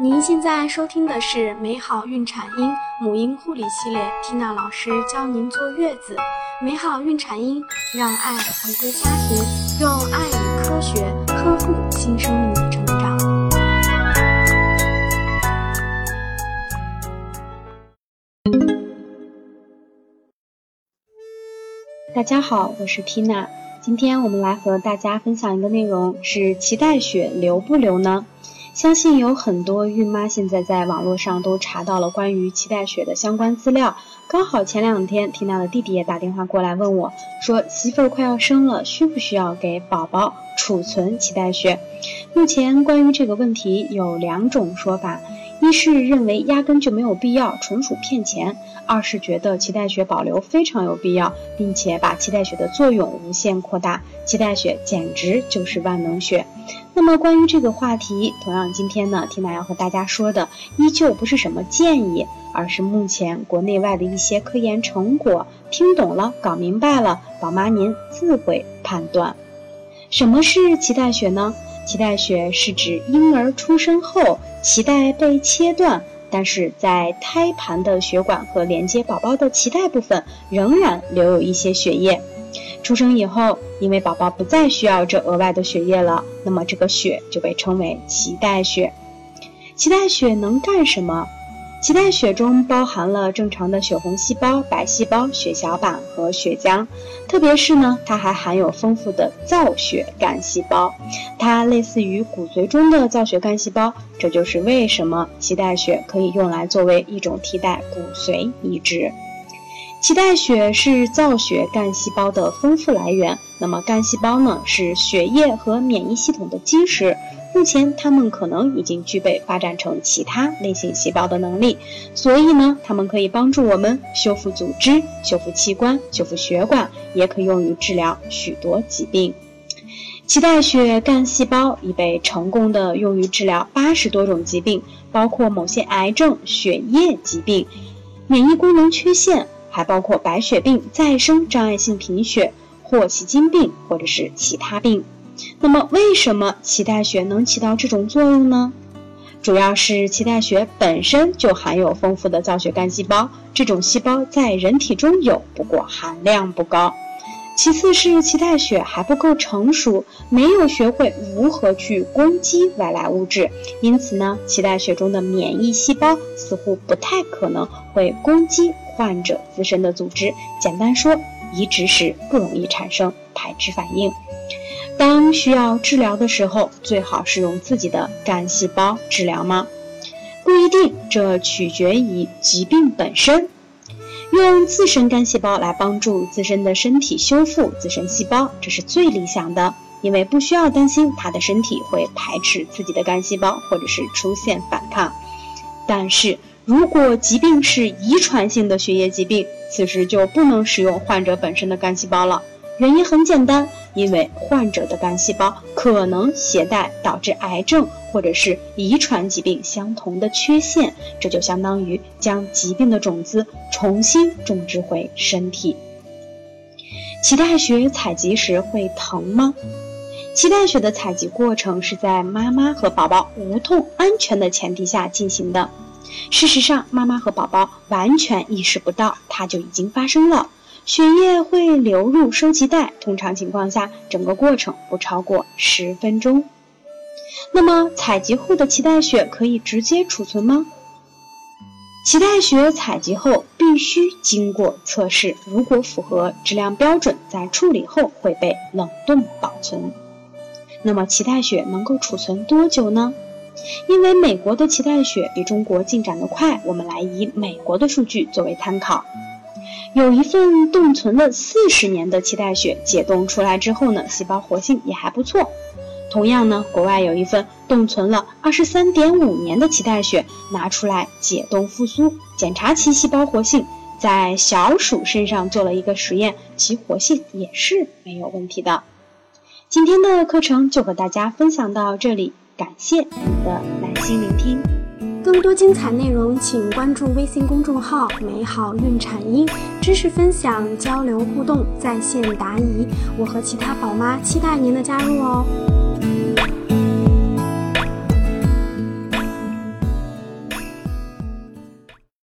您现在收听的是美好孕产婴母婴护理系列缇娜老师教您坐月子。美好孕产婴，让爱回归家庭，用爱与科学呵护新生命的成长。大家好，我是缇娜。今天我们来和大家分享一个内容，是脐带血流不流呢？相信有很多孕妈现在在网络上都查到了关于脐带血的相关资料。刚好前两天缇娜的弟弟也打电话过来问我，说媳妇儿快要生了，需不需要给宝宝储存脐带血？目前关于这个问题有两种说法，一是认为压根就没有必要，纯属骗钱；二是觉得脐带血保留非常有必要，并且把脐带血的作用无限扩大，脐带血简直就是万能血。那么关于这个话题，同样今天呢，缇娜要和大家说的依旧不是什么建议，而是目前国内外的一些科研成果。听懂了，搞明白了，宝妈您自会判断。什么是脐带血呢？脐带血是指婴儿出生后脐带被切断，但是在胎盘的血管和连接宝宝的脐带部分仍然留有一些血液。出生以后，因为宝宝不再需要这额外的血液了，那么这个血就被称为脐带血。脐带血能干什么？脐带血中包含了正常的血红细胞、白细胞、血小板和血浆，特别是呢，它还含有丰富的造血干细胞，它类似于骨髓中的造血干细胞。这就是为什么脐带血可以用来作为一种替代骨髓移植。脐带血是造血干细胞的丰富来源。那么干细胞呢，是血液和免疫系统的基石。目前它们可能已经具备发展成其他类型细胞的能力，所以呢，它们可以帮助我们修复组织、修复器官、修复血管，也可用于治疗许多疾病。脐带血干细胞已被成功的用于治疗八十多种疾病，包括某些癌症、血液疾病、免疫功能缺陷。还包括白血病、再生障碍性贫血、霍奇金病或者是其他病。那么，为什么脐带血能起到这种作用呢？主要是脐带血本身就含有丰富的造血干细胞，这种细胞在人体中有，不过含量不高。其次是脐带血还不够成熟，没有学会如何去攻击外来物质，因此呢，脐带血中的免疫细胞似乎不太可能会攻击患者自身的组织。简单说，移植时不容易产生排斥反应。当需要治疗的时候，最好是用自己的干细胞治疗吗？不一定，这取决于疾病本身。用自身干细胞来帮助自身的身体修复自身细胞，这是最理想的，因为不需要担心他的身体会排斥自己的干细胞，或者是出现反抗。但是如果疾病是遗传性的血液疾病，此时就不能使用患者本身的干细胞了。原因很简单，因为患者的干细胞可能携带导致癌症或者是遗传疾病相同的缺陷，这就相当于将疾病的种子重新种植回身体。脐带血采集时会疼吗？脐带血的采集过程是在妈妈和宝宝无痛、安全的前提下进行的。事实上，妈妈和宝宝完全意识不到它就已经发生了。血液会流入收集袋，通常情况下，整个过程不超过十分钟。那么，采集后的脐带血可以直接储存吗？脐带血采集后必须经过测试，如果符合质量标准，在处理后会被冷冻保存。那么，脐带血能够储存多久呢？因为美国的脐带血比中国进展得快，我们来以美国的数据作为参考。有一份冻存了四十年的脐带血解冻出来之后呢，细胞活性也还不错。同样呢，国外有一份冻存了二十三点五年的脐带血拿出来解冻复苏，检查其细胞活性，在小鼠身上做了一个实验，其活性也是没有问题的。今天的课程就和大家分享到这里，感谢您的耐心聆听。更多精彩内容，请关注微信公众号“美好孕产婴”，知识分享、交流互动、在线答疑。我和其他宝妈期待您的加入哦。